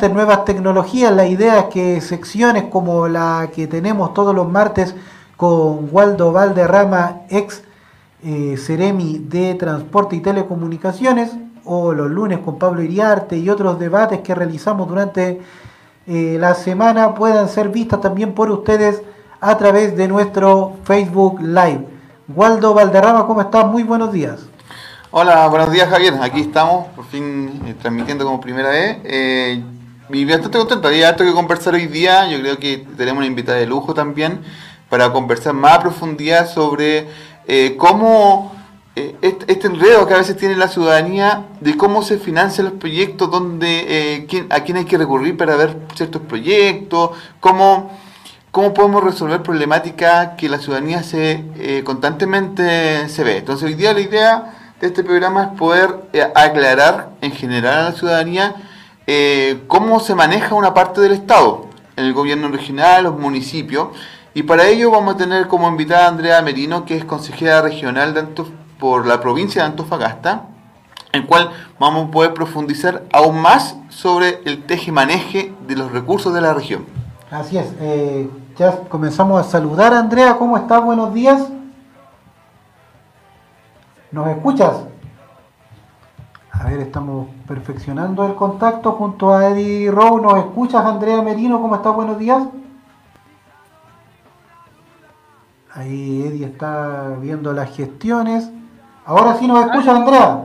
mediante nuevas tecnologías. La idea es que secciones como la que tenemos todos los martes con Waldo Valderrama, ex eh, Ceremi de Transporte y Telecomunicaciones, o los lunes con Pablo Iriarte y otros debates que realizamos durante eh, la semana puedan ser vistas también por ustedes a través de nuestro Facebook Live. Waldo Valderrama, ¿cómo estás? Muy buenos días. Hola, buenos días Javier. Aquí estamos, por fin eh, transmitiendo como primera vez. Eh, y bastante contento. Había harto que conversar hoy día. Yo creo que tenemos una invitada de lujo también para conversar más a profundidad sobre eh, cómo eh, este, enredo que a veces tiene la ciudadanía de cómo se financian los proyectos, donde, quién, a quién hay que recurrir para ver ciertos proyectos, cómo cómo podemos resolver problemáticas que la ciudadanía se eh, constantemente se ve. Entonces hoy día la idea de este programa es poder eh, aclarar en general a la ciudadanía eh, cómo se maneja una parte del Estado, el gobierno regional, los municipios, y para ello vamos a tener como invitada a Andrea Merino, que es consejera regional de por la provincia de Antofagasta, en cual vamos a poder profundizar aún más sobre el teje-maneje de los recursos de la región. Así es. Eh, ya comenzamos a saludar. Andrea, ¿cómo estás? Buenos días. ¿Nos escuchas? A ver, estamos perfeccionando el contacto junto a Eddie Rowe. ¿Nos escuchas, Andrea Merino? ¿Cómo estás? Buenos días. Ahí Eddie está viendo las gestiones. Ahora sí nos escuchas, Andrea.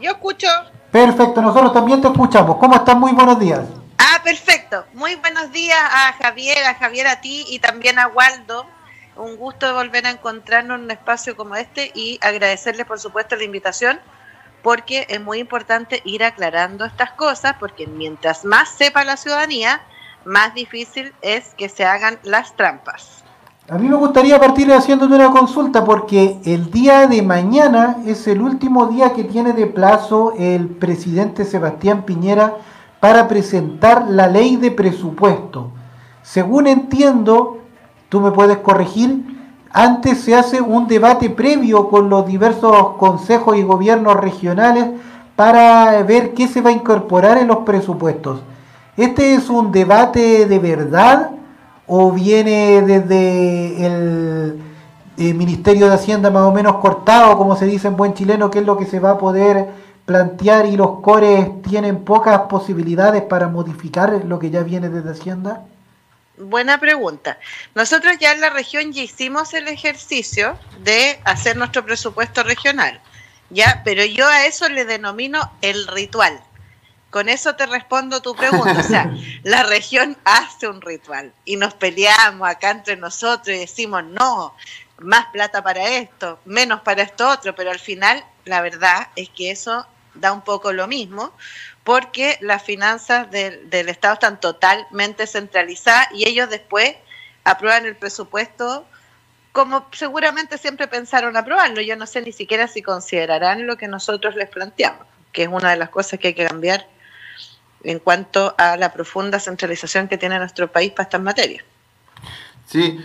Yo escucho. Perfecto, nosotros también te escuchamos. ¿Cómo estás? Muy buenos días. Ah, perfecto. Muy buenos días a Javier, a Javier a ti y también a Waldo. Un gusto de volver a encontrarnos en un espacio como este y agradecerles por supuesto la invitación porque es muy importante ir aclarando estas cosas porque mientras más sepa la ciudadanía, más difícil es que se hagan las trampas. A mí me gustaría partir haciéndote una consulta porque el día de mañana es el último día que tiene de plazo el presidente Sebastián Piñera para presentar la ley de presupuesto. Según entiendo, tú me puedes corregir, antes se hace un debate previo con los diversos consejos y gobiernos regionales para ver qué se va a incorporar en los presupuestos. ¿Este es un debate de verdad o viene desde el, el Ministerio de Hacienda más o menos cortado, como se dice en buen chileno, qué es lo que se va a poder plantear y los cores tienen pocas posibilidades para modificar lo que ya viene desde Hacienda? Buena pregunta. Nosotros ya en la región ya hicimos el ejercicio de hacer nuestro presupuesto regional, ya, pero yo a eso le denomino el ritual. Con eso te respondo tu pregunta. O sea, la región hace un ritual y nos peleamos acá entre nosotros y decimos, no, más plata para esto, menos para esto otro, pero al final la verdad es que eso da un poco lo mismo, porque las finanzas del, Estado están totalmente centralizadas y ellos después aprueban el presupuesto como seguramente siempre pensaron aprobarlo. Yo no sé ni siquiera si considerarán lo que nosotros les planteamos, que es una de las cosas que hay que cambiar en cuanto a la profunda centralización que tiene nuestro país para estas materias. Sí,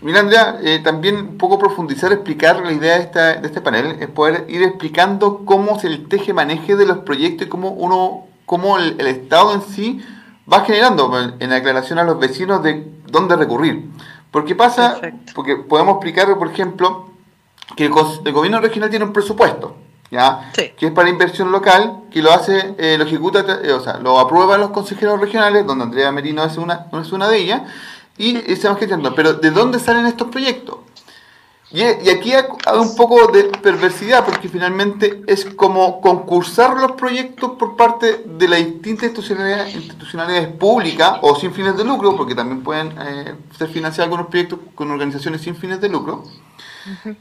Mira, Andrea, eh, también un poco profundizar, explicar la idea de, esta, de este panel, es poder ir explicando cómo se el teje maneje de los proyectos y cómo uno, cómo el, Estado en sí va generando en aclaración a los vecinos de dónde recurrir. Porque pasa, porque podemos explicar, por ejemplo, que el, gobierno regional tiene un presupuesto, ¿ya? que es para inversión local, que lo hace, eh, lo ejecuta, eh, o sea, lo aprueban los consejeros regionales, donde Andrea Merino es una, es una de ellas, y estamos gestionando. Pero ¿de dónde salen estos proyectos? Y, aquí hay un poco de perversidad, porque finalmente es como concursar los proyectos por parte de las distintas institucionalidades, institucionalidades públicas o sin fines de lucro, porque también pueden eh, ser financiados algunos proyectos con organizaciones sin fines de lucro.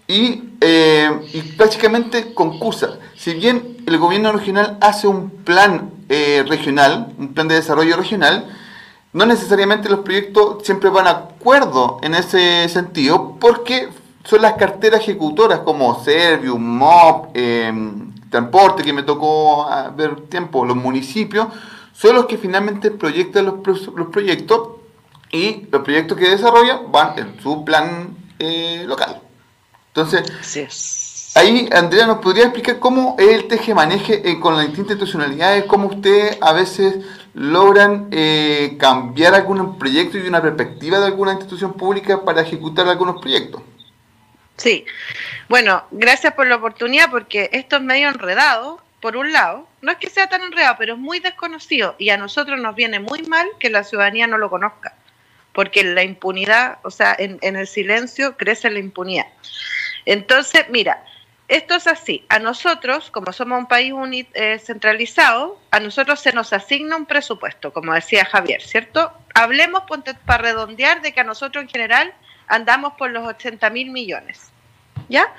y, eh, y, básicamente concursa. Si bien el gobierno regional hace un plan eh, regional, un plan de desarrollo regional, no necesariamente los proyectos siempre van a acuerdo en ese sentido, porque son las carteras ejecutoras como Servium, MOB, em, Transporte, que me tocó ah, ver tiempo, los municipios, son los que finalmente proyectan los, los proyectos y los proyectos que desarrollan van en su plan eh, local. Entonces, Ahí, Andrea, ¿nos podría explicar cómo es el teje-maneje eh, con las distintas institucionalidades? ¿Cómo ustedes a veces logran eh, cambiar algún proyecto y una perspectiva de alguna institución pública para ejecutar algunos proyectos? Sí, bueno, gracias por la oportunidad porque esto es medio enredado, por un lado, no es que sea tan enredado, pero es muy desconocido y a nosotros nos viene muy mal que la ciudadanía no lo conozca, porque la impunidad, o sea, en, en el silencio crece la impunidad. Entonces, mira, esto es así. A nosotros, como somos un país eh, centralizado, a nosotros se nos asigna un presupuesto, como decía Javier, ¿cierto? Hablemos para redondear de que a nosotros en general andamos por los 80 mil millones. ¿Ya?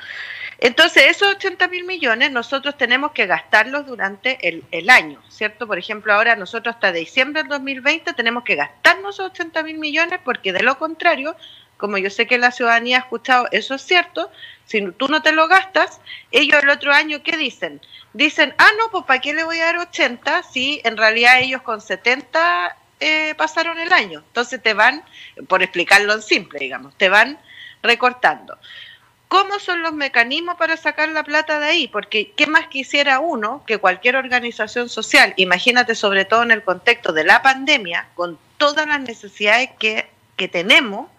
Entonces, esos 80 mil millones nosotros tenemos que gastarlos durante el, año, ¿cierto? Por ejemplo, ahora nosotros hasta diciembre del 2020 tenemos que gastarnos esos 80 mil millones porque de lo contrario, como yo sé que la ciudadanía ha escuchado, eso es cierto, si tú no te lo gastas, ellos el otro año, ¿qué dicen? Dicen, ah, no, pues ¿para qué le voy a dar 80 si en realidad ellos con 70 eh, pasaron el año? Entonces te van, por explicarlo en simple, digamos, te van recortando. ¿Cómo son los mecanismos para sacar la plata de ahí? Porque ¿qué más quisiera uno que cualquier organización social? Imagínate sobre todo en el contexto de la pandemia, con todas las necesidades que, que tenemos,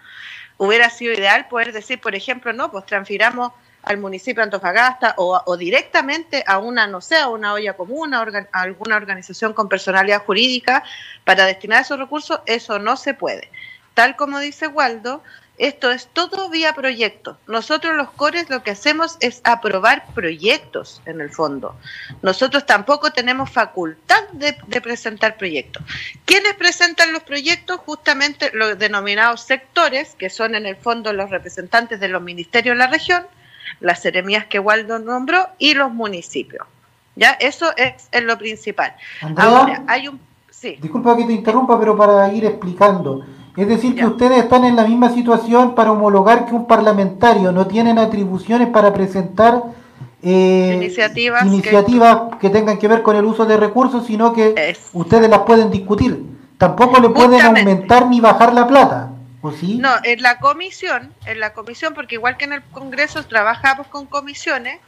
hubiera sido ideal poder decir, por ejemplo, no, pues transfiramos al municipio de Antofagasta o, directamente a una, no sé, a una olla común, a, a, alguna organización con personalidad jurídica para destinar esos recursos, eso no se puede. Tal como dice Waldo, esto es todo vía proyecto. Nosotros los cores lo que hacemos es aprobar proyectos en el fondo. Nosotros tampoco tenemos facultad de, presentar proyectos. ¿Quiénes presentan los proyectos? Justamente los denominados sectores, que son en el fondo los representantes de los ministerios de la región, las seremías que Waldo nombró y los municipios. ¿Ya? Eso es, lo principal. Ahora, hay un... Sí. Disculpa que te interrumpa, pero para ir explicando. Es decir, que ustedes están en la misma situación para homologar que un parlamentario no tienen atribuciones para presentar eh, iniciativas, que... tengan que ver con el uso de recursos, sino que ustedes las pueden discutir. Tampoco le pueden aumentar ni bajar la plata. No, en la comisión, en la comisión, porque igual que en el Congreso trabajamos con comisiones,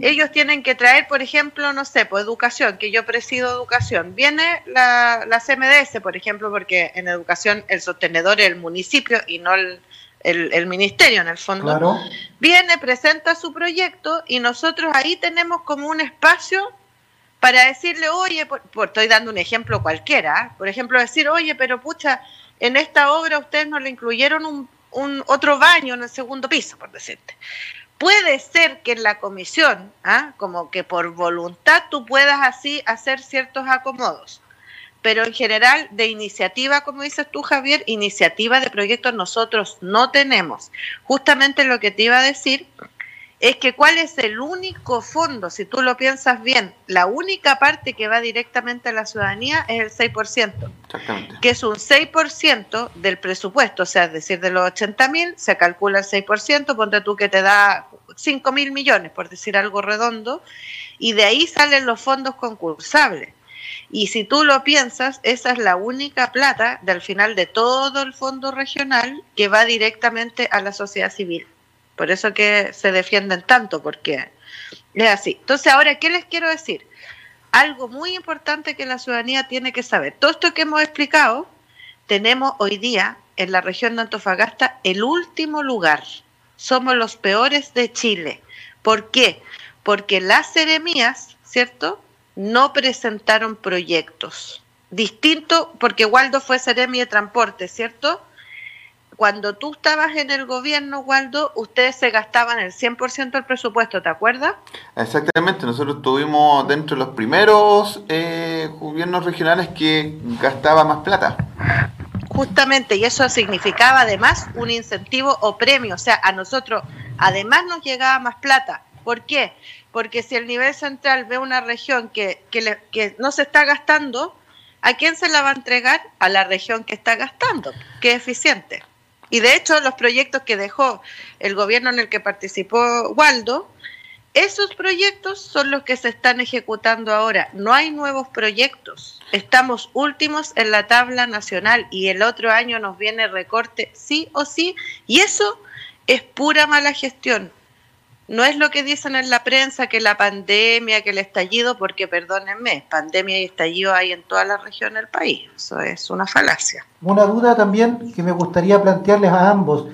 ellos tienen que traer, por ejemplo, no sé, pues educación, que yo presido educación. Viene la, la CMDS, por ejemplo, porque en educación el sostenedor es el municipio y no el, el, ministerio en el fondo. Viene, presenta su proyecto y nosotros ahí tenemos como un espacio para decirle, oye, por, estoy dando un ejemplo cualquiera, ¿eh? por ejemplo, decir, oye, pero pucha, en esta obra ustedes no le incluyeron un, otro baño en el segundo piso, por decirte. Puede ser que en la comisión, ¿ah? como que por voluntad tú puedas así hacer ciertos acomodos, pero en general de iniciativa, como dices tú Javier, iniciativa de proyectos nosotros no tenemos. Justamente lo que te iba a decir es que cuál es el único fondo, si tú lo piensas bien, la única parte que va directamente a la ciudadanía es el 6%, que es un 6% del presupuesto, o sea, es decir, de los 80 mil se calcula el 6%, ponte tú que te da 5 mil millones, por decir algo redondo, y de ahí salen los fondos concursables. Y si tú lo piensas, esa es la única plata del final de todo el fondo regional que va directamente a la sociedad civil. Por eso que se defienden tanto, porque es así. Entonces, ahora, ¿qué les quiero decir? Algo muy importante que la ciudadanía tiene que saber. Todo esto que hemos explicado, tenemos hoy día en la región de Antofagasta el último lugar. Somos los peores de Chile. ¿Por qué? Porque las seremías, ¿cierto? No presentaron proyectos. Distinto, porque Waldo fue seremi de transporte, ¿cierto? Cuando tú estabas en el gobierno, Waldo, ustedes se gastaban el 100% del presupuesto, ¿te acuerdas? Exactamente, nosotros tuvimos dentro de los primeros eh, gobiernos regionales que gastaba más plata. Justamente, y eso significaba además un incentivo o premio, o sea, a nosotros además nos llegaba más plata. ¿Por qué? Porque si el nivel central ve una región que, que, que no se está gastando, ¿a quién se la va a entregar? A la región que está gastando, que es eficiente. Y de hecho, los proyectos que dejó el gobierno en el que participó Waldo, esos proyectos son los que se están ejecutando ahora. No hay nuevos proyectos. Estamos últimos en la tabla nacional y el otro año nos viene recorte sí o sí. Y eso es pura mala gestión. No es lo que dicen en la prensa, que la pandemia, que el estallido, porque perdónenme, pandemia y estallido hay en toda la región del país. Eso es una falacia. Una duda también que me gustaría plantearles a ambos,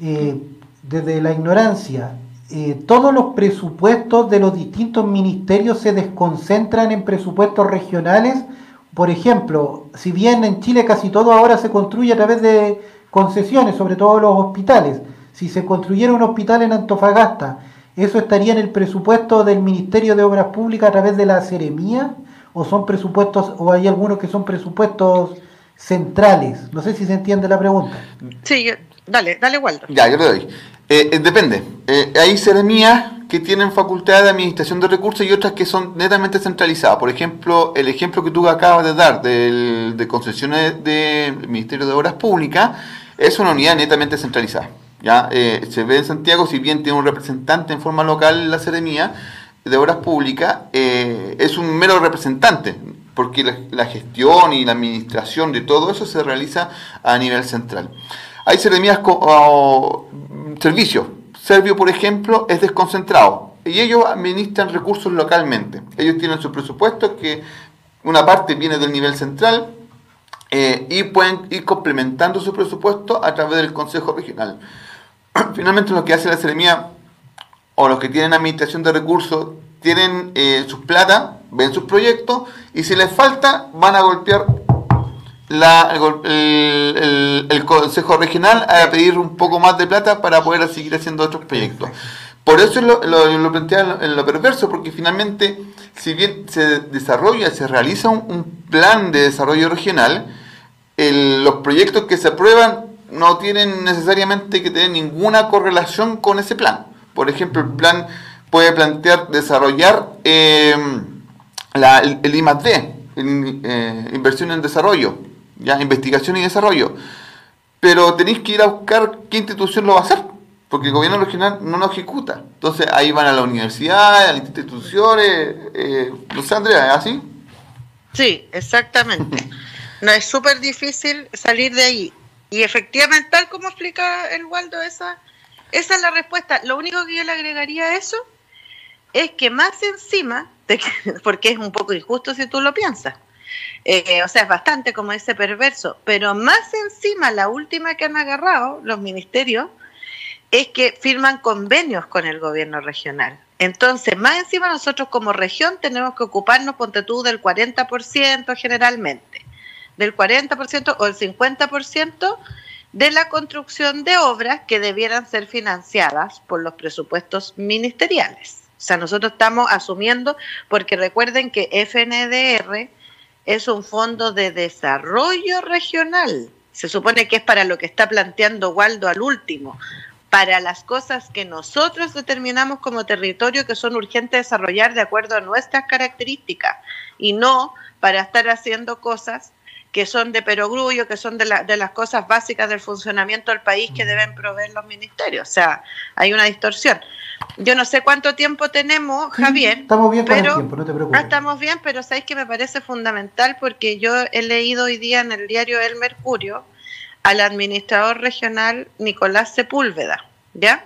eh, desde la ignorancia. Eh, todos los presupuestos de los distintos ministerios se desconcentran en presupuestos regionales. Por ejemplo, si bien en Chile casi todo ahora se construye a través de concesiones, sobre todo los hospitales, si se construyera un hospital en Antofagasta, ¿Eso estaría en el presupuesto del Ministerio de Obras Públicas a través de la Seremía? ¿O son presupuestos, o hay algunos que son presupuestos centrales? No sé si se entiende la pregunta. Sí, dale, dale, Waldo. Ya, yo le doy. Eh, eh, depende. Eh, hay seremías que tienen facultad de administración de recursos y otras que son netamente centralizadas. Por ejemplo, el ejemplo que tú acabas de dar de concesiones del Ministerio de Obras Públicas es una unidad netamente centralizada. ¿Ya? Eh, se ve en Santiago, si bien tiene un representante en forma local la Seremía de Obras Públicas, eh, es un mero representante, porque la, gestión y la administración de todo eso se realiza a nivel central. Hay seremías con servicios. Servio, por ejemplo, es desconcentrado y ellos administran recursos localmente. Ellos tienen su presupuesto que una parte viene del nivel central eh, y pueden ir complementando su presupuesto a través del Consejo Regional. finalmente lo que hace la Seremía o los que tienen administración de recursos tienen eh, sus plata, ven sus proyectos y si les falta van a golpear el, Consejo Regional a pedir un poco más de plata para poder seguir haciendo otros proyectos. Por eso lo, lo, plantea en lo perverso, porque finalmente, si bien se desarrolla, se realiza un, plan de desarrollo regional, los proyectos que se aprueban no tienen necesariamente que tener ninguna correlación con ese plan. Por ejemplo, el plan puede plantear desarrollar em, la, el, el I+D, eh, inversión en desarrollo, ya investigación y desarrollo. Pero tenéis que ir a buscar qué institución lo va a hacer, porque el gobierno regional no lo ejecuta. Entonces ahí van a la universidad, a las instituciones, eh, no sé, Andrea, ¿es así? Sí, exactamente. no es súper difícil salir de ahí. Y efectivamente, tal como explica el Waldo, esa, esa es la respuesta. Lo único que yo le agregaría a eso es que más encima, porque es un poco injusto si tú lo piensas, eh, o sea, es bastante como ese perverso, pero más encima, la última que han agarrado los ministerios es que firman convenios con el gobierno regional. Entonces, más encima nosotros como región tenemos que ocuparnos, ponte tú, del 40% generalmente del 40% o el 50% de la construcción de obras que debieran ser financiadas por los presupuestos ministeriales. O sea, nosotros estamos asumiendo, porque recuerden que FNDR es un fondo de desarrollo regional. Se supone que es para lo que está planteando Waldo al último, para las cosas que nosotros determinamos como territorio que son urgentes desarrollar de acuerdo a nuestras características y no para estar haciendo cosas que son de perogrullo, que son de, de las cosas básicas del funcionamiento del país que deben proveer los ministerios. O sea, hay una distorsión. Yo no sé cuánto tiempo tenemos, Javier. Estamos bien pero, el tiempo, no te preocupes. Ah, estamos bien, pero sabéis que me parece fundamental porque yo he leído hoy día en el diario El Mercurio al administrador regional Nicolás Sepúlveda, ¿ya?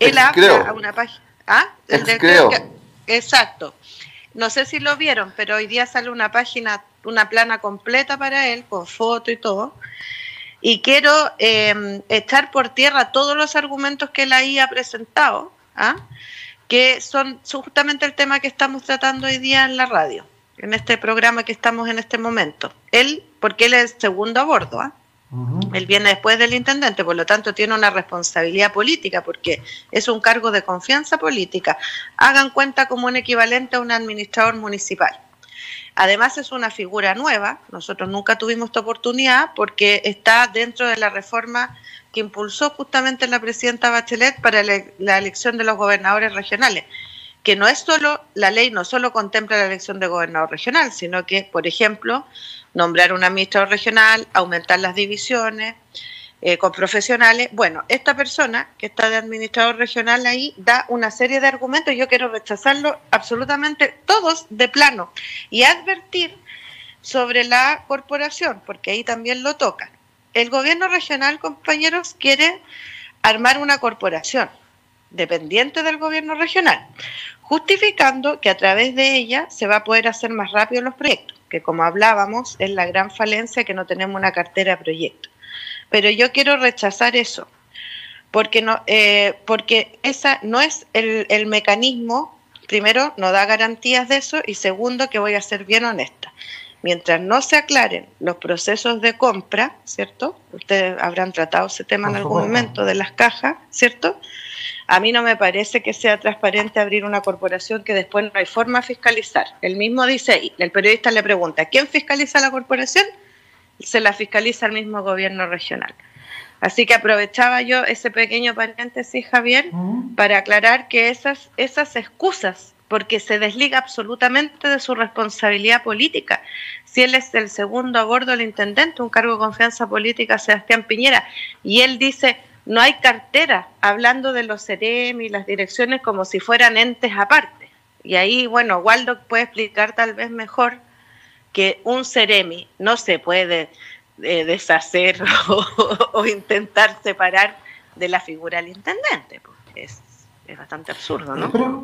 Él habla a una página. ¿Ah? El creo. exacto. No sé si lo vieron, pero hoy día sale una página una plana completa para él, con foto y todo. Y quiero eh, echar por tierra todos los argumentos que él ahí ha presentado, ¿ah? que son justamente el tema que estamos tratando hoy día en la radio, en este programa que estamos en este momento. Él, porque él es segundo a bordo, ¿ah? Él viene después del intendente, por lo tanto tiene una responsabilidad política porque es un cargo de confianza política. Hagan cuenta como un equivalente a un administrador municipal. Además es una figura nueva, nosotros nunca tuvimos esta oportunidad porque está dentro de la reforma que impulsó justamente la presidenta Bachelet para la elección de los gobernadores regionales, que no es solo, la ley no solo contempla la elección de gobernador regional, sino que, por ejemplo, nombrar un administrador regional, aumentar las divisiones, eh, con profesionales. Bueno, esta persona que está de administrador regional ahí da una serie de argumentos, yo quiero rechazarlo absolutamente todos de plano y advertir sobre la corporación, porque ahí también lo tocan. El gobierno regional, compañeros, quiere armar una corporación, dependiente del gobierno regional, justificando que a través de ella se va a poder hacer más rápido los proyectos, que como hablábamos es la gran falencia que no tenemos una cartera de proyectos. Pero yo quiero rechazar eso, porque no, eh, porque esa no es el, el mecanismo, primero, no da garantías de eso, y segundo, que voy a ser bien honesta mientras no se aclaren los procesos de compra, ¿cierto? Ustedes habrán tratado ese tema en algún momento de las cajas, ¿cierto? A mí no me parece que sea transparente abrir una corporación que después no hay forma de fiscalizar. El mismo dice ahí, el periodista le pregunta, ¿quién fiscaliza la corporación? Se la fiscaliza el mismo gobierno regional. Así que aprovechaba yo ese pequeño paréntesis, Javier, para aclarar que esas, esas excusas porque se desliga absolutamente de su responsabilidad política. Si él es el segundo a bordo del intendente, un cargo de confianza política, Sebastián Piñera, y él dice, no hay cartera, hablando de los CEREM y las direcciones como si fueran entes aparte. Y ahí, bueno, Waldo puede explicar tal vez mejor que un CEREMI no se puede eh, deshacer o, intentar separar de la figura del intendente. Pues es bastante absurdo, ¿no? Pero,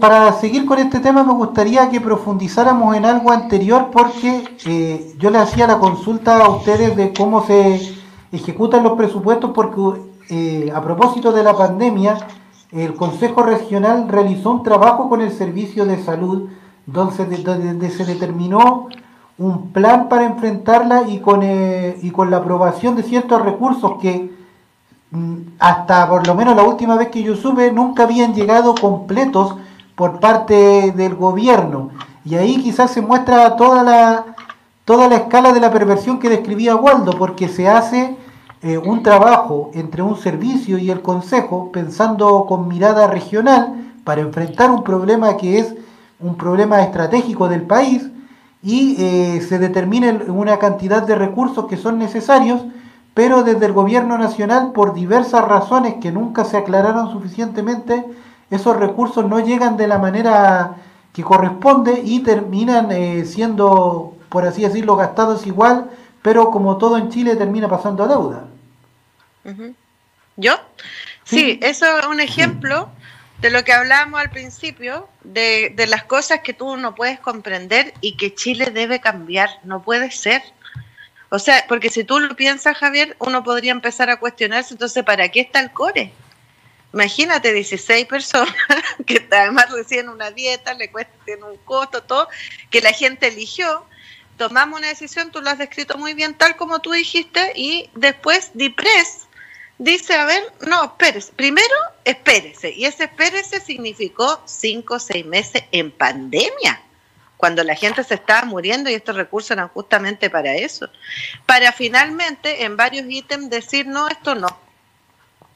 para seguir con este tema me gustaría que profundizáramos en algo anterior porque eh, yo le hacía la consulta a ustedes de cómo se ejecutan los presupuestos porque eh, a propósito de la pandemia el Consejo Regional realizó un trabajo con el Servicio de Salud donde, donde se determinó un plan para enfrentarla y con, eh, y con la aprobación de ciertos recursos que hasta por lo menos la última vez que yo supe, nunca habían llegado completos por parte del gobierno. Y ahí quizás se muestra toda la, toda la escala de la perversión que describía Waldo, porque se hace eh, un trabajo entre un servicio y el consejo, pensando con mirada regional, para enfrentar un problema que es un problema estratégico del país, y eh, se determina una cantidad de recursos que son necesarios pero desde el gobierno nacional, por diversas razones que nunca se aclararon suficientemente, esos recursos no llegan de la manera que corresponde y terminan eh, siendo, por así decirlo, gastados igual, pero como todo en Chile termina pasando a deuda. ¿Yo? Sí, eso es un ejemplo de lo que hablábamos al principio, de, de las cosas que tú no puedes comprender y que Chile debe cambiar, no puede ser. O sea, porque si tú lo piensas, Javier, uno podría empezar a cuestionarse, entonces, ¿para qué está el core? Imagínate 16 personas que además reciben una dieta, le cuesten un costo, todo, que la gente eligió. Tomamos una decisión, tú lo has descrito muy bien, tal como tú dijiste, y después DIPRES dice, a ver, no, espérese. Primero, espérese. Y ese espérese significó cinco o seis meses en pandemia cuando la gente se estaba muriendo y estos recursos eran justamente para eso, para finalmente en varios ítems decir, no, esto no.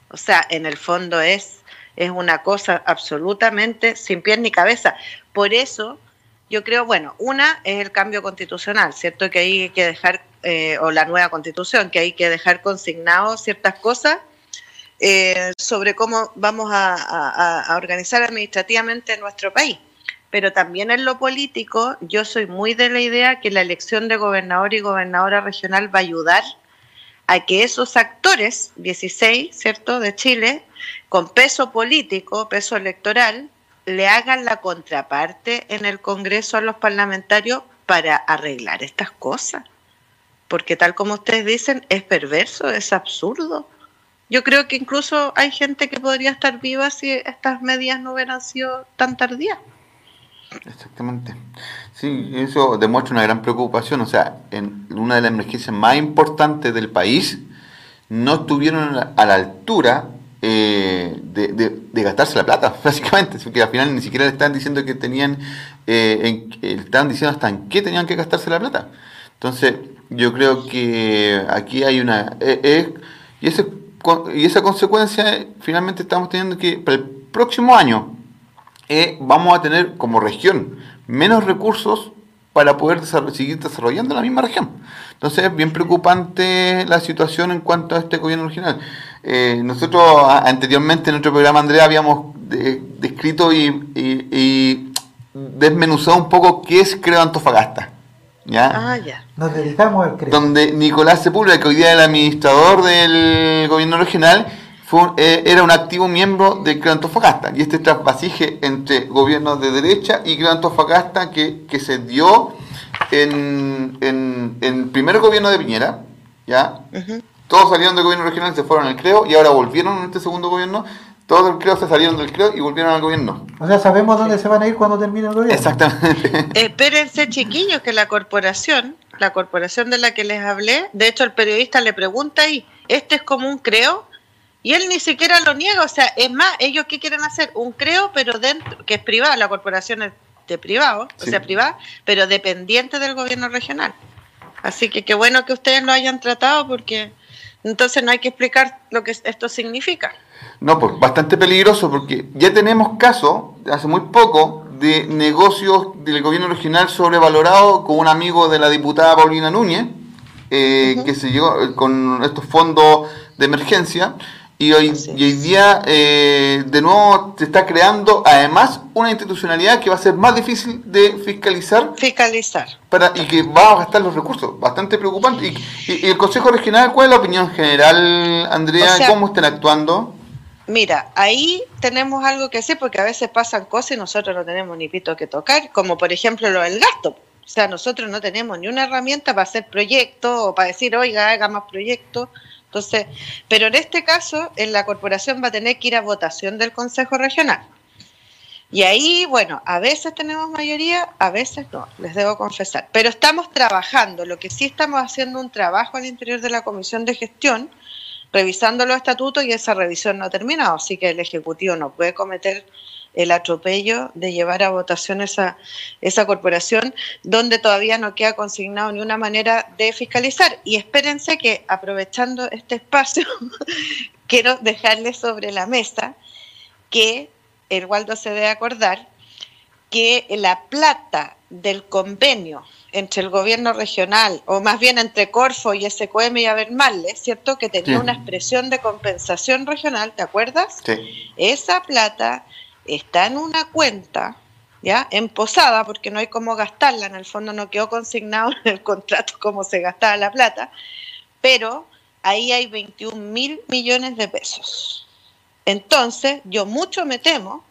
O sea, en el fondo es, es una cosa absolutamente sin pie ni cabeza. Por eso yo creo, bueno, una es el cambio constitucional, ¿cierto? Que hay que dejar, eh, o la nueva constitución, que hay que dejar consignados ciertas cosas. Eh, sobre cómo vamos a organizar administrativamente nuestro país pero también en lo político yo soy muy de la idea que la elección de gobernador y gobernadora regional va a ayudar a que esos actores, 16, ¿cierto?, de Chile, con peso político, peso electoral, le hagan la contraparte en el Congreso a los parlamentarios para arreglar estas cosas. Porque tal como ustedes dicen, es perverso, es absurdo. Yo creo que incluso hay gente que podría estar viva si estas medidas no hubieran sido tan tardías. Exactamente. Sí, eso demuestra una gran preocupación. O sea, en una de las emergencias más importantes del país, no estuvieron a la altura eh, de, gastarse la plata, básicamente. Porque al final ni siquiera le estaban diciendo que tenían, eh, en, estaban diciendo hasta en qué tenían que gastarse la plata. Entonces, yo creo que aquí hay una. Eh, y, ese, y esa consecuencia, finalmente estamos teniendo que, para el próximo año, eh, vamos a tener como región menos recursos para poder seguir desarrollando la misma región. Entonces es bien preocupante la situación en cuanto a este gobierno regional. Eh, nosotros anteriormente en nuestro programa, Andrea, habíamos descrito y, desmenuzado un poco qué es Creo Antofagasta. ¿ya? Ah, ya. Nos dedicamos al Creo. Donde Nicolás Sepúlveda, que hoy día es el administrador del gobierno regional, eh, era un activo miembro del Creo Antofagasta. Y este trasvasije entre gobiernos de derecha y Creo Antofagasta que, que se dio en, en, el primer gobierno de Piñera, ¿ya? Todos salieron del gobierno regional, se fueron al Creo y ahora volvieron en este segundo gobierno. Todos del Creo se salieron del Creo y volvieron al gobierno. O sea, sabemos dónde se van a ir cuando termine el gobierno. Exactamente. Espérense, chiquillos, que la corporación, la corporación de la que les hablé, de hecho el periodista le pregunta ahí, ¿este es como un Creo? Y él ni siquiera lo niega, o sea, es más, ellos qué quieren hacer, un creo, pero dentro, que es privado, la corporación es de privado, o sea, privada, pero dependiente del gobierno regional. Así que qué bueno que ustedes lo hayan tratado porque entonces no hay que explicar lo que esto significa. No, pues bastante peligroso porque ya tenemos casos, hace muy poco, de negocios del gobierno regional sobrevalorado con un amigo de la diputada Paulina Núñez, eh, que se llegó con estos fondos de emergencia y hoy, hoy día, eh, de nuevo, se está creando además una institucionalidad que va a ser más difícil de fiscalizar. Fiscalizar. Para, y que va a gastar los recursos. Bastante preocupante. Y, el Consejo Regional, ¿cuál es la opinión general, Andrea? ¿Cómo están actuando? Mira, ahí tenemos algo que hacer porque a veces pasan cosas y nosotros no tenemos ni pito que tocar, como por ejemplo lo del gasto. O sea, nosotros no tenemos ni una herramienta para hacer proyectos o para decir, oiga, haga más proyectos entonces, pero en este caso, en la corporación va a tener que ir a votación del Consejo Regional. Y ahí, bueno, a veces tenemos mayoría, a veces no, les debo confesar. Pero estamos trabajando, lo que sí estamos haciendo un trabajo al interior de la Comisión de Gestión, revisando los estatutos y esa revisión no ha terminado, así que el Ejecutivo no puede cometer el atropello de llevar a votación esa, esa corporación donde todavía no queda consignado ni una manera de fiscalizar. Y espérense que aprovechando este espacio, quiero dejarles sobre la mesa que el Waldo se debe acordar que la plata del convenio entre el gobierno regional, o más bien entre Corfo y SQM y Abermale, ¿cierto? Que tenía una expresión de compensación regional, ¿te acuerdas? Sí. Esa plata está en una cuenta, ¿ya? En posada, porque no hay cómo gastarla, en el fondo no quedó consignado en el contrato cómo se gastaba la plata, pero ahí hay 21 mil millones de pesos. Entonces, yo mucho me temo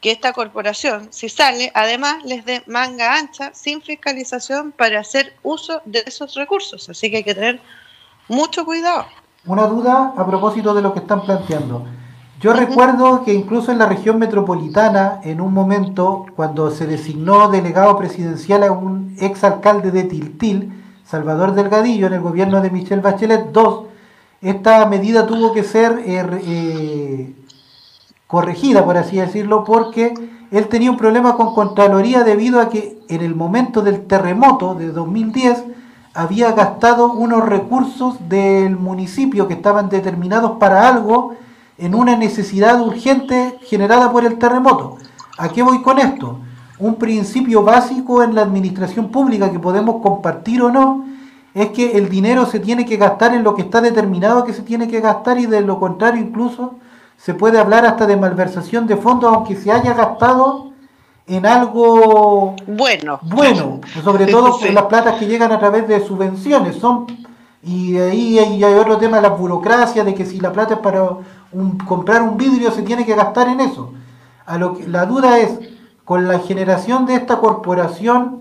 que esta corporación, si sale, además les dé manga ancha sin fiscalización para hacer uso de esos recursos. Así que hay que tener mucho cuidado. Una duda a propósito de lo que están planteando. Yo recuerdo que incluso en la región metropolitana, en un momento, cuando se designó delegado presidencial a un exalcalde de Tiltil, Salvador Delgadillo, en el gobierno de Michelle Bachelet II, esta medida tuvo que ser eh, eh, corregida, por así decirlo, porque él tenía un problema con Contraloría debido a que en el momento del terremoto de 2010 había gastado unos recursos del municipio que estaban determinados para algo en una necesidad urgente generada por el terremoto. ¿A qué voy con esto? Un principio básico en la administración pública que podemos compartir o no es que el dinero se tiene que gastar en lo que está determinado que se tiene que gastar y de lo contrario incluso se puede hablar hasta de malversación de fondos aunque se haya gastado en algo bueno, bueno sobre todo en las platas que llegan a través de subvenciones son y ahí hay, hay otro tema de la burocracia de que si la plata es para comprar un vidrio se tiene que gastar en eso. A lo que, la duda es, con la generación de esta corporación,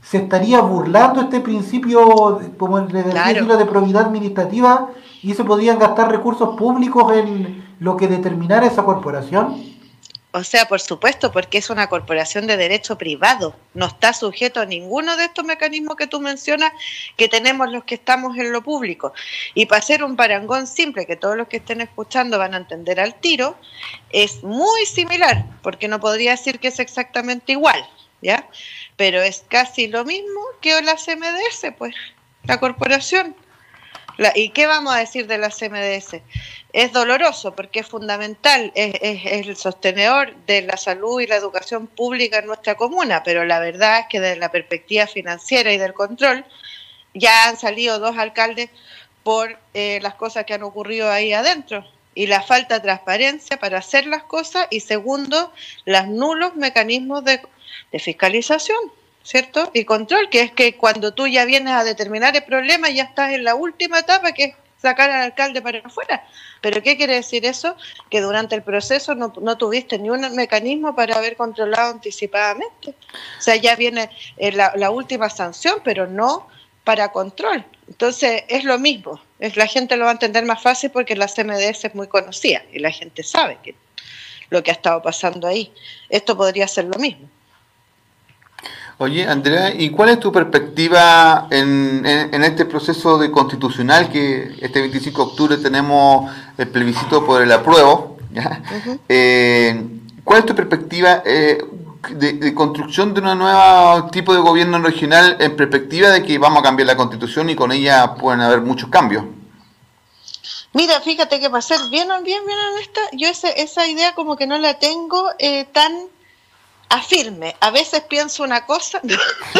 ¿se estaría burlando este principio, como el de, de probidad administrativa, y se podrían gastar recursos públicos en lo que determinara esa corporación? O sea, por supuesto, porque es una corporación de derecho privado. No está sujeto a ninguno de estos mecanismos que tú mencionas que tenemos los que estamos en lo público. Y para hacer un parangón simple, que todos los que estén escuchando van a entender al tiro, es muy similar, porque no podría decir que es exactamente igual, ¿ya? Pero es casi lo mismo que la CMDS, pues, la corporación. ¿Y qué vamos a decir de la CMDS? Es doloroso porque es fundamental, es, el sostenedor de la salud y la educación pública en nuestra comuna, pero la verdad es que desde la perspectiva financiera y del control ya han salido dos alcaldes por eh, las cosas que han ocurrido ahí adentro y la falta de transparencia para hacer las cosas y segundo, los nulos mecanismos de fiscalización. ¿cierto? Y control, que es que cuando tú ya vienes a determinar el problema, ya estás en la última etapa, que es sacar al alcalde para afuera. ¿Pero qué quiere decir eso? Que durante el proceso no, tuviste ni un mecanismo para haber controlado anticipadamente. O sea, ya viene eh, la, la última sanción, pero no para control. Entonces, es lo mismo. La gente lo va a entender más fácil porque la CMDS es muy conocida y la gente sabe que lo que ha estado pasando ahí. Esto podría ser lo mismo. Oye, Andrea, ¿y cuál es tu perspectiva en, este proceso de constitucional que este 25 de octubre tenemos el plebiscito por el apruebo? Eh, ¿Cuál es tu perspectiva eh, de, construcción de un nuevo tipo de gobierno regional en perspectiva de que vamos a cambiar la constitución y con ella pueden haber muchos cambios? Mira, fíjate que para ser bien, bien, bien honesta, yo esa idea como que no la tengo eh, tan afirme. A veces pienso una cosa,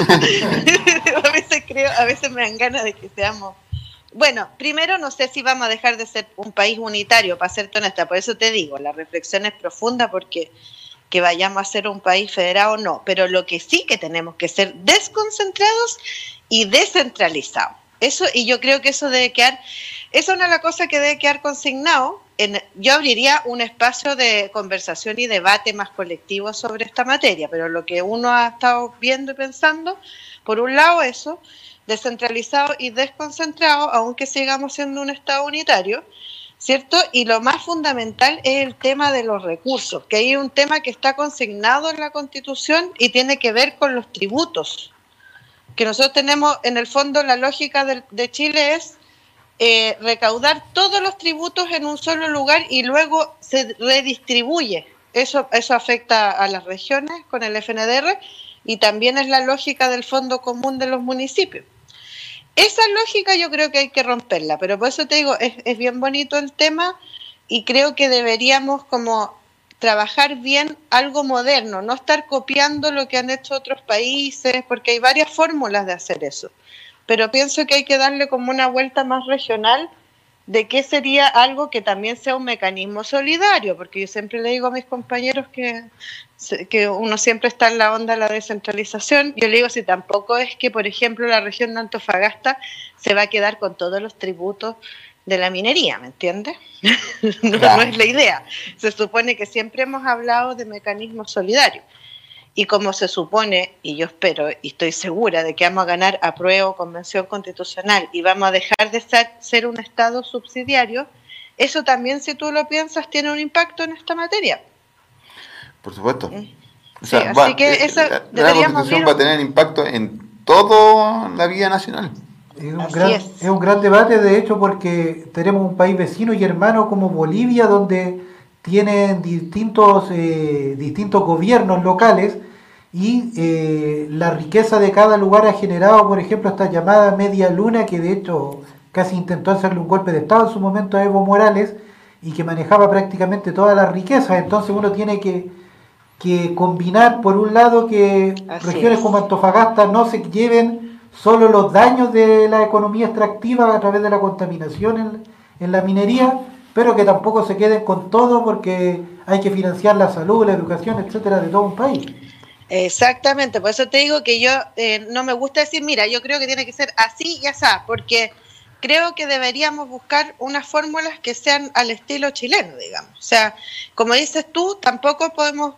a veces creo, a veces me dan ganas de que seamos. Bueno, primero no sé si vamos a dejar de ser un país unitario, para ser honesta, por eso te digo, la reflexión es profunda porque que vayamos a ser un país federado no, pero lo que sí que tenemos que ser desconcentrados y descentralizados. Eso, y yo creo que eso debe quedar, esa es una de las cosas que debe quedar consignado yo abriría un espacio de conversación y debate más colectivo sobre esta materia, pero lo que uno ha estado viendo y pensando, por un lado eso, descentralizado y desconcentrado, aunque sigamos siendo un Estado unitario, ¿cierto? Y lo más fundamental es el tema de los recursos, que hay un tema que está consignado en la Constitución y tiene que ver con los tributos, que nosotros tenemos, en el fondo, la lógica de Chile es eh, recaudar todos los tributos en un solo lugar y luego se redistribuye. Eso, eso afecta a las regiones con el FNDR y también es la lógica del Fondo Común de los municipios. Esa lógica yo creo que hay que romperla, pero por eso te digo, es, es bien bonito el tema y creo que deberíamos como trabajar bien algo moderno, no estar copiando lo que han hecho otros países, porque hay varias fórmulas de hacer eso pero pienso que hay que darle como una vuelta más regional de qué sería algo que también sea un mecanismo solidario, porque yo siempre le digo a mis compañeros que, que uno siempre está en la onda de la descentralización. Yo le digo, si tampoco es que, por ejemplo, la región de Antofagasta se va a quedar con todos los tributos de la minería, ¿me entiendes? no, no es la idea. Se supone que siempre hemos hablado de mecanismos solidarios. Y como se supone, y yo espero y estoy segura de que vamos a ganar apruebo convención constitucional y vamos a dejar de ser, un Estado subsidiario, eso también, si tú lo piensas, tiene un impacto en esta materia. Por supuesto. así que eh, la, constitución va a tener impacto en toda la vida nacional. Es un, gran, es. un gran debate, de hecho, porque tenemos un país vecino y hermano como Bolivia, donde tienen distintos, eh, distintos gobiernos locales y eh, la riqueza de cada lugar ha generado, por ejemplo, esta llamada media luna, que de hecho casi intentó hacerle un golpe de Estado en su momento a Evo Morales y que manejaba prácticamente toda la riqueza. Entonces uno tiene que, que combinar, por un lado, que regiones como Antofagasta no se lleven solo los daños de la economía extractiva a través de la contaminación en, en la minería, pero que tampoco se queden con todo porque hay que financiar la salud, la educación, etcétera, de todo un país. Exactamente, por eso te digo que yo eh, no me gusta decir, mira, yo creo que tiene que ser así y así, porque creo que deberíamos buscar unas fórmulas que sean al estilo chileno, digamos. O sea, como dices tú, tampoco podemos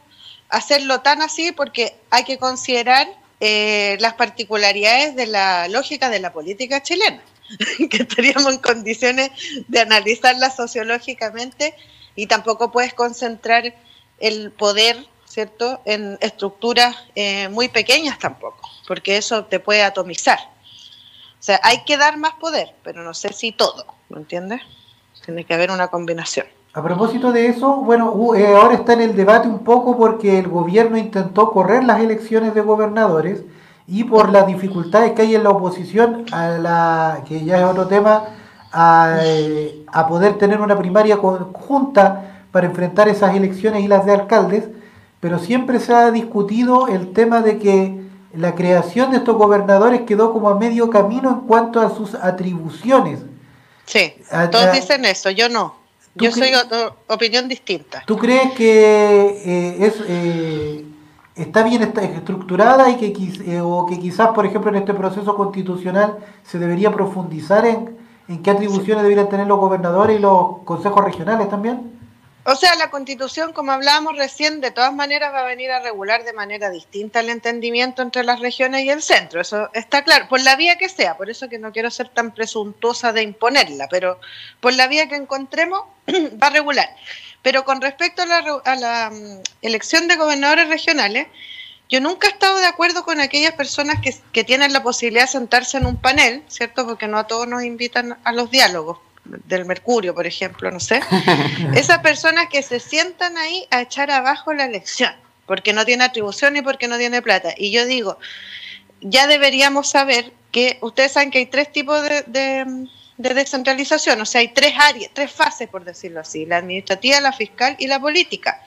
hacerlo tan así porque hay que considerar eh, las particularidades de la lógica de la política chilena. que estaríamos en condiciones de analizarla sociológicamente y tampoco puedes concentrar el poder, ¿cierto?, en estructuras eh, muy pequeñas tampoco, porque eso te puede atomizar. O sea, hay que dar más poder, pero no sé si todo, ¿me entiendes? Tiene que haber una combinación. A propósito de eso, bueno, eh, ahora está en el debate un poco porque el gobierno intentó correr las elecciones de gobernadores y por las dificultades que hay en la oposición, a la, que ya es otro tema, a, eh, poder tener una primaria conjunta para enfrentar esas elecciones y las de alcaldes, pero siempre se ha discutido el tema de que la creación de estos gobernadores quedó como a medio camino en cuanto a sus atribuciones. Sí, todos dicen eso, yo no. Yo soy opinión distinta. ¿Tú crees que eh, es, eh, está bien estructurada y que, eh, o que quizás, por ejemplo, en este proceso constitucional se debería profundizar en, en qué atribuciones deberían tener los gobernadores y los consejos regionales también? O sea, la constitución, como hablábamos recién, de todas maneras va a venir a regular de manera distinta el entendimiento entre las regiones y el centro. Eso está claro, por la vía que sea. Por eso que no quiero ser tan presuntuosa de imponerla, pero por la vía que encontremos va a regular. Pero con respecto a la, la mm, elección de gobernadores regionales, yo nunca he estado de acuerdo con aquellas personas que tienen la posibilidad de sentarse en un panel, ¿cierto? Porque no a todos nos invitan a los diálogos del Mercurio, por ejemplo, no sé, esas personas que se sientan ahí a echar abajo la elección, porque no tiene atribución y porque no tiene plata. Y yo digo, ya deberíamos saber que ustedes saben que hay tres tipos de, descentralización, o sea, hay tres áreas, tres fases, por decirlo así, la administrativa, la fiscal y la política.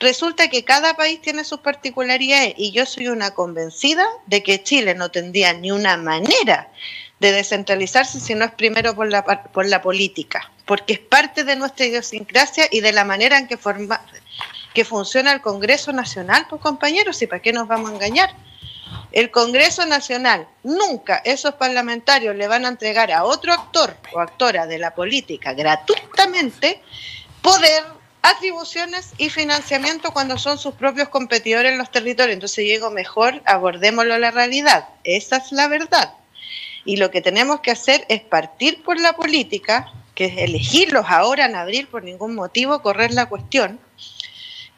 Resulta que cada país tiene sus particularidades y yo soy una convencida de que Chile no tendría ni una manera de descentralizarse si no es primero por la, por la política, porque es parte de nuestra idiosincrasia y de la manera en que, forma, que funciona el Congreso Nacional, pues compañeros, ¿y para qué nos vamos a engañar? El Congreso Nacional, nunca esos parlamentarios le van a entregar a otro actor o actora de la política gratuitamente poder, atribuciones y financiamiento cuando son sus propios competidores en los territorios. Entonces yo digo, mejor abordémoslo la realidad. Esa es la verdad. Y lo que tenemos que hacer es partir por la política, que es elegirlos ahora en abril por ningún motivo, correr la cuestión,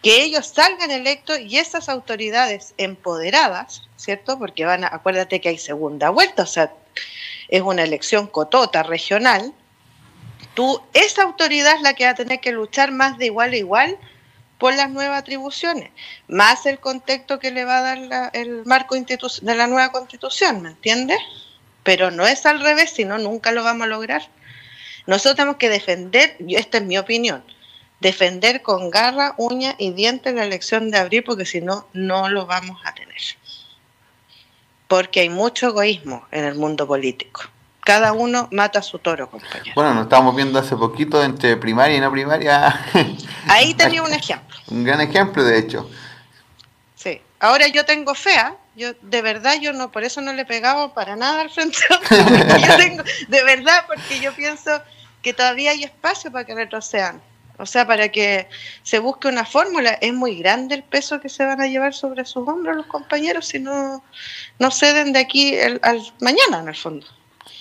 que ellos salgan electos y esas autoridades empoderadas, ¿cierto? Porque van a, acuérdate que hay segunda vuelta, o sea, es una elección cotota regional. Tú, esa autoridad es la que va a tener que luchar más de igual a igual por las nuevas atribuciones, más el contexto que le va a dar el marco de la nueva constitución, ¿me entiendes? Pero no es al revés, sino nunca lo vamos a lograr. Nosotros tenemos que defender, esta es mi opinión, defender con garra, uña y dientes la elección de abril, porque si no, no lo vamos a tener. Porque hay mucho egoísmo en el mundo político. Cada uno mata a su toro, compañero. Bueno, nos estábamos viendo hace poquito entre primaria y no primaria. Ahí tenía un ejemplo. Un gran ejemplo, de hecho. Sí. Ahora yo tengo fea, yo de verdad yo no, por eso no le pegaba para nada al frente. de verdad, porque yo pienso que todavía hay espacio para que retrocedan. O sea, para que se busque una fórmula, es muy grande el peso que se van a llevar sobre sus hombros los compañeros si no, no ceden de aquí al mañana, en el fondo.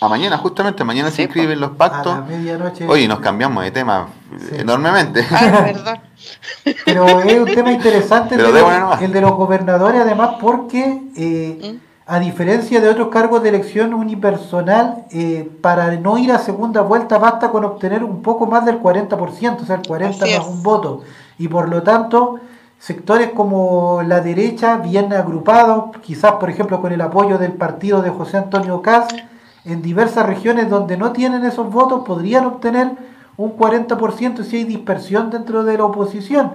A mañana, justamente, mañana se inscriben los pactos. Oye, nos cambiamos de tema enormemente. perdón. Pero es un tema interesante el, de los, gobernadores, además, porque eh, ¿Mm? a diferencia de otros cargos de elección unipersonal, eh, para no ir a segunda vuelta basta con obtener un poco más del 40%, o sea, el 40 más un voto. Y por lo tanto, sectores como la derecha, bien agrupados, quizás por ejemplo con el apoyo del partido de José Antonio Caz, en diversas regiones donde no tienen esos votos podrían obtener un 40% si hay dispersión dentro de la oposición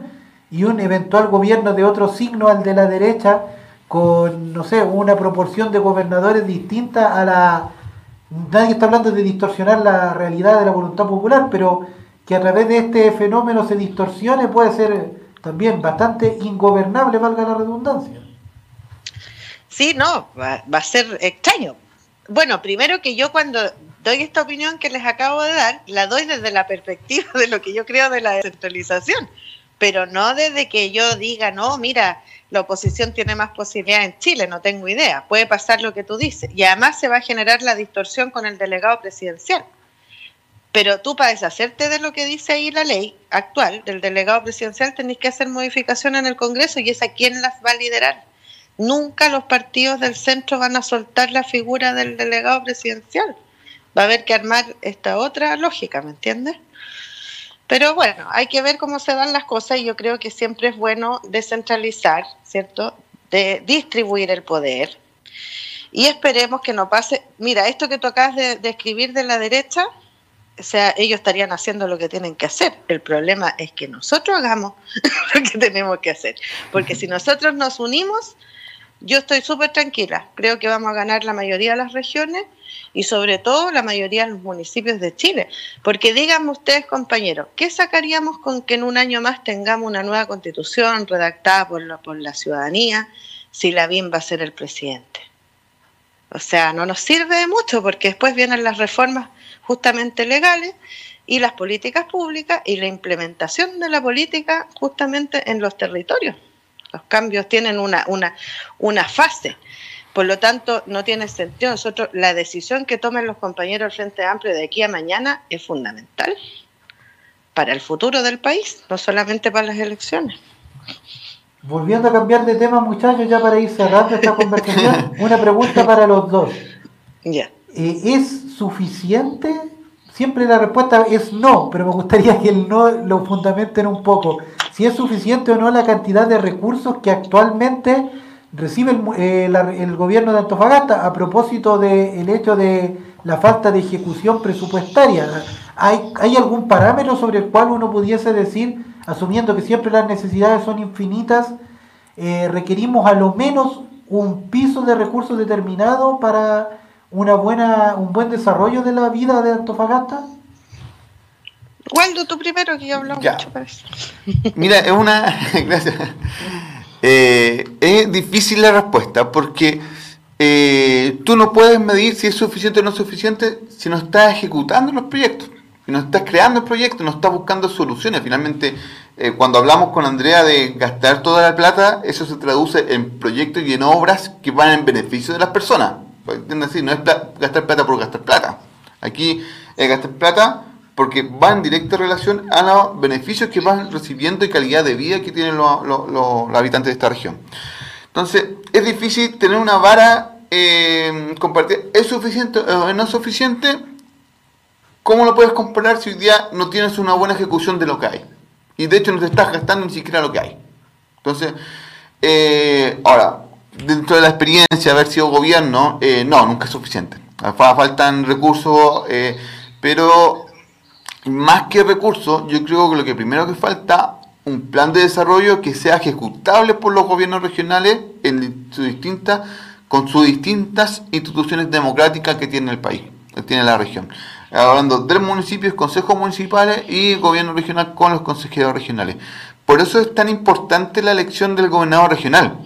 y un eventual gobierno de otro signo al de la derecha con, no sé, una proporción de gobernadores distinta a la... Nadie está hablando de distorsionar la realidad de la voluntad popular, pero que a través de este fenómeno se distorsione puede ser también bastante ingobernable, valga la redundancia. Sí, no, va, va a ser extraño, bueno, primero que yo cuando doy esta opinión que les acabo de dar, la doy desde la perspectiva de lo que yo creo de la descentralización, pero no desde que yo diga, no, mira, la oposición tiene más posibilidad en Chile, no tengo idea, puede pasar lo que tú dices, y además se va a generar la distorsión con el delegado presidencial. Pero tú para deshacerte de lo que dice ahí la ley actual del delegado presidencial tenés que hacer modificaciones en el Congreso y es a quién las va a liderar nunca los partidos del centro van a soltar la figura del delegado presidencial. Va a haber que armar esta otra lógica, ¿me entiendes? Pero bueno, hay que ver cómo se dan las cosas y yo creo que siempre es bueno descentralizar, ¿cierto? De distribuir el poder. Y esperemos que no pase. Mira, esto que tocas de, de escribir de la derecha, o sea, ellos estarían haciendo lo que tienen que hacer. El problema es que nosotros hagamos lo que tenemos que hacer. Porque si nosotros nos unimos, yo estoy súper tranquila. Creo que vamos a ganar la mayoría de las regiones y sobre todo la mayoría de los municipios de Chile. Porque díganme ustedes, compañeros, ¿qué sacaríamos con que en un año más tengamos una nueva constitución redactada por la, por la ciudadanía si la BIM va a ser el presidente? O sea, no nos sirve de mucho porque después vienen las reformas justamente legales y las políticas públicas y la implementación de la política justamente en los territorios. Los cambios tienen una, una, una fase. Por lo tanto, no tiene sentido. Nosotros, la decisión que tomen los compañeros del Frente Amplio de aquí a mañana es fundamental para el futuro del país, no solamente para las elecciones. Volviendo a cambiar de tema, muchachos, ya para ir cerrando esta conversación, una pregunta para los dos. Ya. Eh, ¿Es suficiente? Siempre la respuesta es no, pero me gustaría que el no lo fundamenten un poco. Si es suficiente o no la cantidad de recursos que actualmente recibe el, eh, gobierno de Antofagasta a propósito del hecho de la falta de ejecución presupuestaria. ¿Hay, ¿Hay algún parámetro sobre el cual uno pudiese decir, asumiendo que siempre las necesidades son infinitas, eh, requerimos a lo menos un piso de recursos determinado para una buena, un buen desarrollo de la vida de Antofagasta? Waldo, tú primero, que yo hablo mucho para eso. Mira, es una. Gracias. Eh, es difícil la respuesta porque eh, tú no puedes medir si es suficiente o no suficiente si no estás ejecutando los proyectos, si no estás creando el proyecto, no estás buscando soluciones. Finalmente, eh, cuando hablamos con Andrea de gastar toda la plata, eso se traduce en proyectos y en obras que van en beneficio de las personas. Decir, no es gastar plata por gastar plata. Aquí es gastar plata porque va en directa relación a los beneficios que van recibiendo y calidad de vida que tienen los, habitantes de esta región. Entonces, es difícil tener una vara eh, compartida. ¿Es suficiente o no es suficiente? ¿Cómo lo puedes comparar si hoy día no tienes una buena ejecución de lo que hay? Y de hecho no te estás gastando ni siquiera lo que hay. Entonces, eh, ahora, dentro de la experiencia, haber sido gobierno, eh, no, nunca es suficiente. Faltan recursos, eh, pero más que recursos, yo creo que lo que primero que falta, un plan de desarrollo que sea ejecutable por los gobiernos regionales en su distinta, con sus distintas instituciones democráticas que tiene el país, que tiene la región. Hablando de municipios, consejos municipales y gobierno regional con los consejeros regionales. Por eso es tan importante la elección del gobernador regional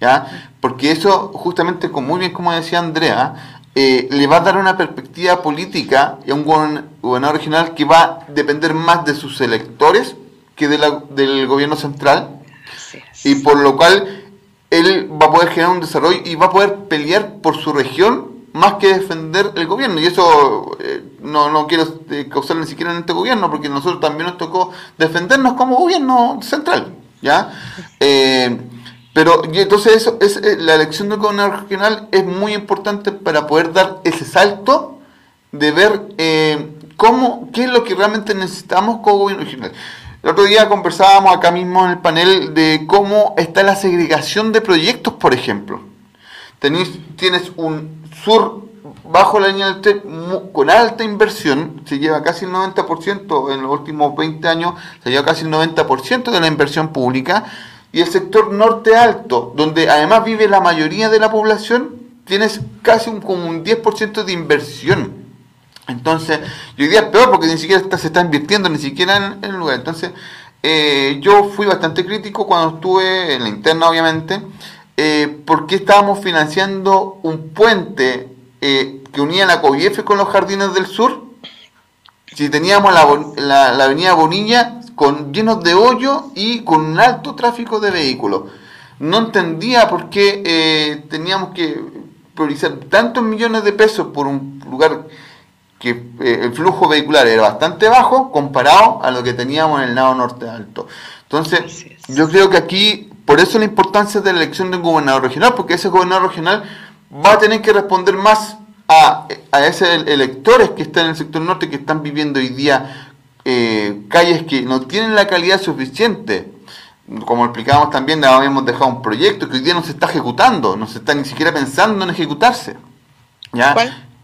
¿ya? Porque eso, justamente, como muy bien como decía Andrea, eh, le va a dar una perspectiva política y a un gobernador regional que va a depender más de sus electores que de la, del gobierno central. Y por lo cual él va a poder generar un desarrollo y va a poder pelear por su región más que defender el gobierno. Y eso eh, no, no quiero eh, causar ni siquiera en este gobierno, porque nosotros también nos tocó defendernos como gobierno central. ¿ya? Pero entonces eso es eh, la elección del gobernador regional es muy importante para poder dar ese salto de ver eh, cómo, qué es lo que realmente necesitamos como gobierno regional. El otro día conversábamos acá mismo en el panel de cómo está la segregación de proyectos, por ejemplo. Tenés, tienes un sur bajo la línea del tren con alta inversión, se lleva casi el 90%, en los últimos 20 años se lleva casi el 90% de la inversión pública, y el sector norte alto, donde además vive la mayoría de la población, tienes casi un, como un 10% de inversión. Entonces, hoy día es peor porque ni siquiera se está invirtiendo, ni siquiera en, el lugar. Entonces, eh, yo fui bastante crítico cuando estuve en la interna, obviamente, eh, porque estábamos financiando un puente eh, que unía la COBIEF con los jardines del sur. Si teníamos la, la avenida Bonilla, con llenos de hoyo y con un alto tráfico de vehículos. No entendía por qué eh, teníamos que priorizar tantos millones de pesos por un lugar que eh, el flujo vehicular era bastante bajo comparado a lo que teníamos en el lado norte alto. Entonces, yo creo que aquí, por eso la importancia de la elección de un gobernador regional, porque ese gobernador regional va a tener que responder más a, a esos electores que están en el sector norte, que están viviendo hoy día eh, calles que no tienen la calidad suficiente. Como explicábamos también, habíamos dejado un proyecto que hoy día no se está ejecutando, no se está ni siquiera pensando en ejecutarse. ¿ya?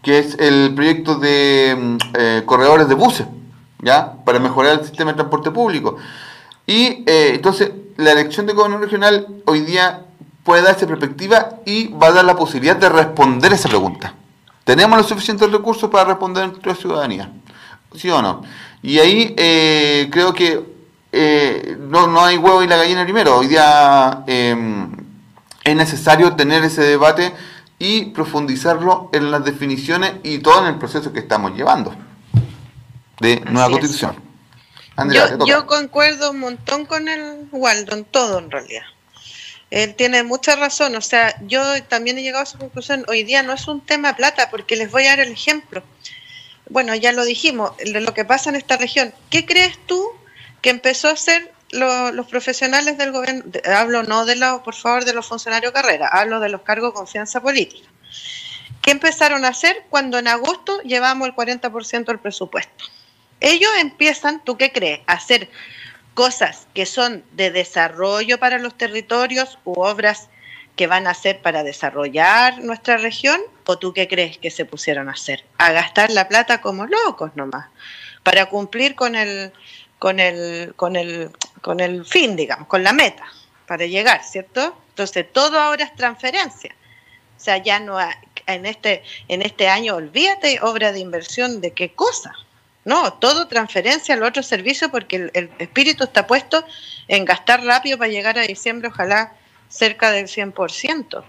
Que es el proyecto de mm, eh, corredores de buses, ¿ya? Para mejorar el sistema de transporte público. Y eh, entonces, la elección de gobierno regional hoy día puede darse perspectiva y va a dar la posibilidad de responder esa pregunta. ¿Tenemos los suficientes recursos para responder a nuestra ciudadanía? ¿Sí o no? Y ahí eh, creo que eh, no, no, hay huevo y la gallina primero. Hoy día em, es necesario tener ese debate y profundizarlo en las definiciones y todo en el proceso que estamos llevando de nueva constitución. yo, yo concuerdo un montón con el Waldo en todo en realidad. Él tiene mucha razón, o sea, yo también he llegado a esa conclusión, hoy día no es un tema plata, porque les voy a dar el ejemplo. Bueno, ya lo dijimos, lo que pasa en esta región. ¿Qué crees tú que empezó a hacer los profesionales del gobierno? Hablo no de los, por favor, de los funcionarios carrera, hablo de los cargos de confianza política. ¿Qué empezaron a hacer cuando en agosto llevamos el 40% del presupuesto? Ellos empiezan, ¿tú qué crees? A hacer cosas que son de desarrollo para los territorios u obras que van a hacer para desarrollar nuestra región? ¿O tú qué crees que se pusieron a hacer? A gastar la plata como locos nomás, para cumplir con el, con el, con el, con el fin, digamos, con la meta, para llegar, ¿cierto? Entonces, todo ahora es transferencia. O sea, ya no hay, en este, en este año, olvídate obra de inversión de qué cosa. No, todo transferencia al otro servicio porque el, espíritu está puesto en gastar rápido para llegar a diciembre, ojalá cerca del 100%.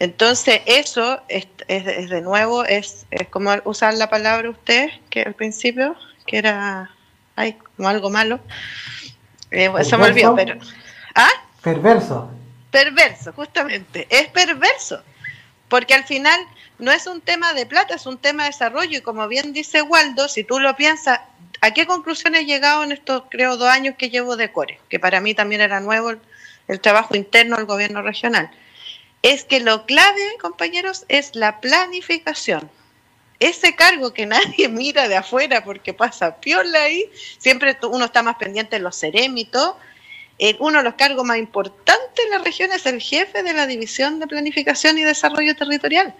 Entonces, eso es, es, de nuevo, es, es, como usar la palabra usted, que al principio, que era ay, como algo malo. Eh, se me olvidó, pero. ¿Ah? Perverso. Perverso, justamente. Es perverso. Porque al final no es un tema de plata, es un tema de desarrollo. Y como bien dice Waldo, si tú lo piensas, ¿a qué conclusiones he llegado en estos, creo, dos años que llevo de Core? Que para mí también era nuevo el, trabajo interno del gobierno regional. Es que lo clave, compañeros, es la planificación. Ese cargo que nadie mira de afuera porque pasa piola ahí, siempre uno está más pendiente de los cerémitos uno de los cargos más importantes en la región es el jefe de la División de Planificación y Desarrollo Territorial,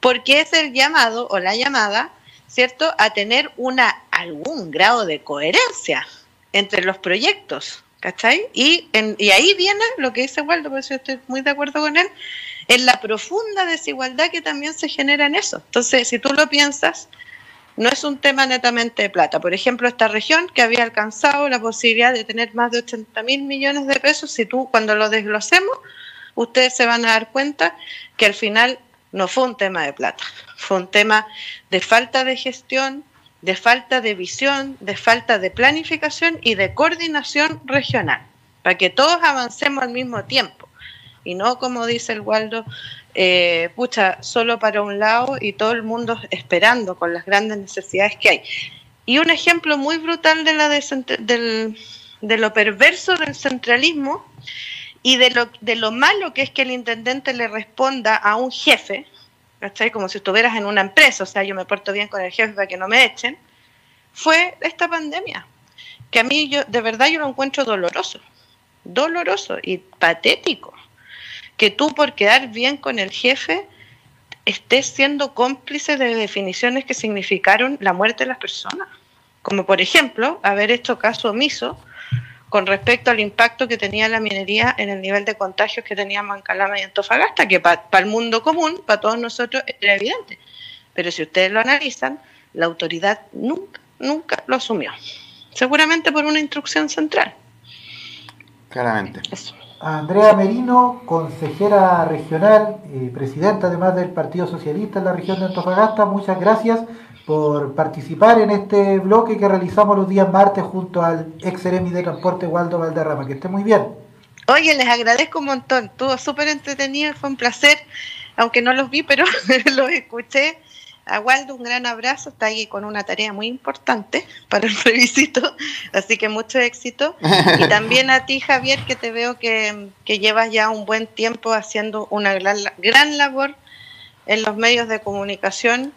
porque es el llamado o la llamada, ¿cierto?, a tener una, algún grado de coherencia entre los proyectos, ¿cachai? Y, y ahí viene lo que dice Waldo, por eso estoy muy de acuerdo con él, en la profunda desigualdad que también se genera en eso. Entonces, si tú lo piensas, no es un tema netamente de plata. Por ejemplo, esta región que había alcanzado la posibilidad de tener más de 80 mil millones de pesos, si tú cuando lo desglosemos, ustedes se van a dar cuenta que al final no fue un tema de plata, fue un tema de falta de gestión, de falta de visión, de falta de planificación y de coordinación regional, para que todos avancemos al mismo tiempo y no como dice el Waldo, eh, pucha, solo para un lado y todo el mundo esperando con las grandes necesidades que hay. Y un ejemplo muy brutal de, la de, de lo perverso del centralismo y de lo, de lo malo que es que el intendente le responda a un jefe, Como si estuvieras en una empresa, o sea, yo me porto bien con el jefe para que no me echen, fue esta pandemia, que a mí yo, de verdad yo lo encuentro doloroso, doloroso y patético que tú por quedar bien con el jefe estés siendo cómplice de definiciones que significaron la muerte de las personas. Como por ejemplo, haber hecho caso omiso con respecto al impacto que tenía la minería en el nivel de contagios que teníamos en Calama y Antofagasta, que para el mundo común, para todos nosotros, era evidente. Pero si ustedes lo analizan, la autoridad nunca, nunca lo asumió. Seguramente por una instrucción central. Claramente. Eso. Andrea Merino, consejera regional, y presidenta además del Partido Socialista en la región de Antofagasta, muchas gracias por participar en este bloque que realizamos los días martes junto al ex Eremi de Transporte Waldo Valderrama. Que esté muy bien. Oye, les agradezco un montón, estuvo súper entretenido, fue un placer, aunque no los vi, pero los escuché a Waldo un gran abrazo, está ahí con una tarea muy importante para el revisito, así que mucho éxito. Y también a ti, Javier, que te veo que, llevas ya un buen tiempo haciendo una gran, gran labor en los medios de comunicación,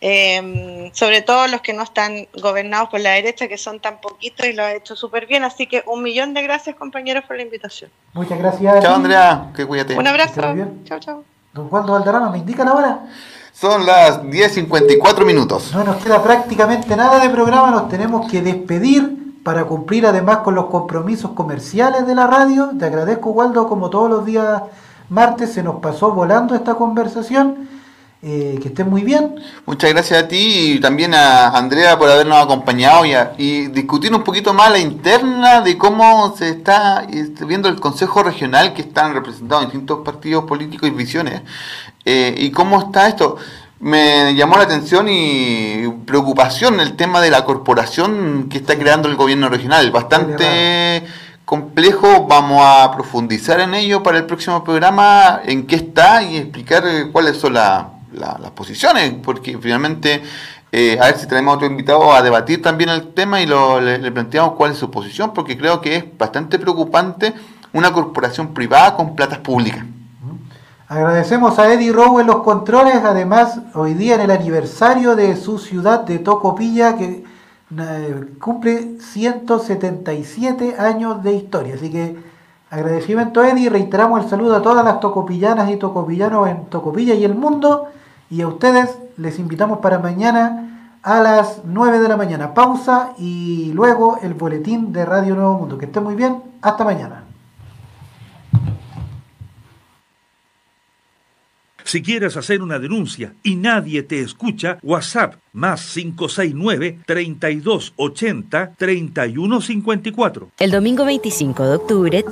em, sobre todo los que no están gobernados por la derecha, que son tan poquitos y lo has hecho súper bien. Así que un millón de gracias, compañeros, por la invitación. Muchas gracias. Chao, Andrea, que cuídate. Un abrazo. Chao, chao. Don Waldo Valderrama, ¿me indican ahora? Son las 10.54 minutos. No nos queda prácticamente nada de programa, nos tenemos que despedir para cumplir además con los compromisos comerciales de la radio. Te agradezco, Waldo, como todos los días martes se nos pasó volando esta conversación. Eh, que estén muy bien. Muchas gracias a ti y también a Andrea por habernos acompañado y, y discutir un poquito más la interna de cómo se está este, viendo el Consejo Regional que están representados distintos partidos políticos y visiones eh, y cómo está esto. Me llamó la atención y preocupación el tema de la corporación que está creando el gobierno regional, bastante complejo, vamos a profundizar en ello para el próximo programa, en qué está y explicar cuáles son las las posiciones, porque finalmente, eh, a ver si tenemos otro invitado a debatir también el tema y lo, le, planteamos cuál es su posición, porque creo que es bastante preocupante una corporación privada con platas públicas. Agradecemos a Eddie Rowe en los controles, además hoy día en el aniversario de su ciudad de Tocopilla, que eh, cumple 177 años de historia, así que agradecimiento Eddie, reiteramos el saludo a todas las tocopillanas y tocopillanos en Tocopilla y el mundo y a ustedes les invitamos para mañana a las 9 de la mañana. Pausa y luego el boletín de Radio Nuevo Mundo. Que estén muy bien. Hasta mañana. Si quieres hacer una denuncia y nadie te escucha, WhatsApp más 569-3280-3154. El domingo 25 de octubre...